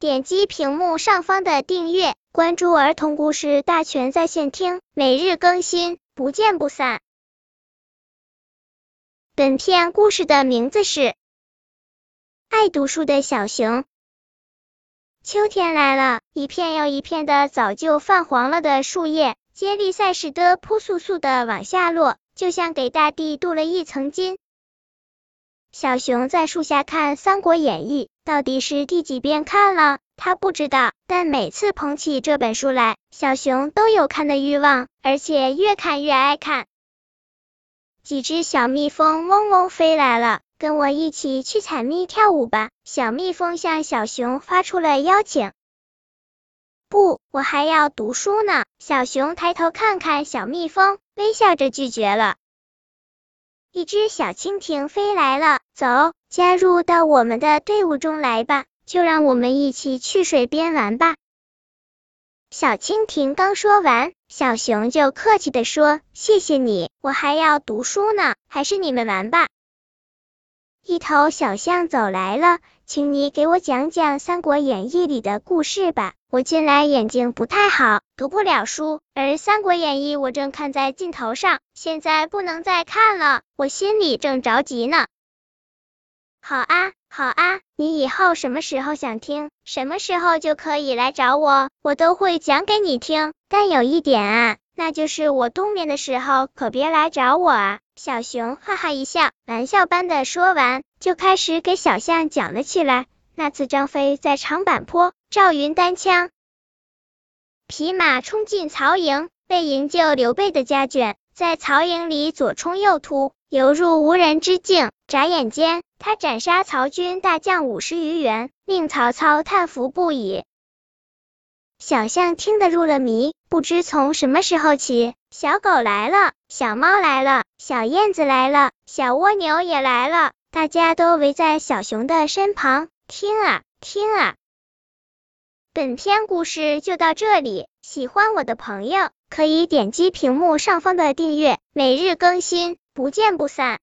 点击屏幕上方的订阅，关注儿童故事大全在线听，每日更新，不见不散。本片故事的名字是《爱读书的小熊》。秋天来了，一片又一片的早就泛黄了的树叶，接力赛似的扑簌簌的往下落，就像给大地镀了一层金。小熊在树下看《三国演义》，到底是第几遍看了？他不知道，但每次捧起这本书来，小熊都有看的欲望，而且越看越爱看。几只小蜜蜂嗡嗡飞来了，跟我一起去采蜜跳舞吧！小蜜蜂向小熊发出了邀请。不，我还要读书呢。小熊抬头看看小蜜蜂，微笑着拒绝了。一只小蜻蜓飞来了，走，加入到我们的队伍中来吧，就让我们一起去水边玩吧。小蜻蜓刚说完，小熊就客气的说：“谢谢你，我还要读书呢，还是你们玩吧。”一头小象走来了，请你给我讲讲《三国演义》里的故事吧。我近来眼睛不太好，读不了书，而《三国演义》我正看在镜头上，现在不能再看了，我心里正着急呢。好啊，好啊，你以后什么时候想听，什么时候就可以来找我，我都会讲给你听。但有一点啊，那就是我冬眠的时候可别来找我啊。小熊哈哈一笑，玩笑般的说完，就开始给小象讲了起来。那次张飞在长坂坡，赵云单枪匹马冲进曹营，为营救刘备的家眷，在曹营里左冲右突，犹入无人之境。眨眼间，他斩杀曹军大将五十余员，令曹操叹服不已。小象听得入了迷，不知从什么时候起。小狗来了，小猫来了，小燕子来了，小蜗牛也来了，大家都围在小熊的身旁，听啊听啊。本篇故事就到这里，喜欢我的朋友可以点击屏幕上方的订阅，每日更新，不见不散。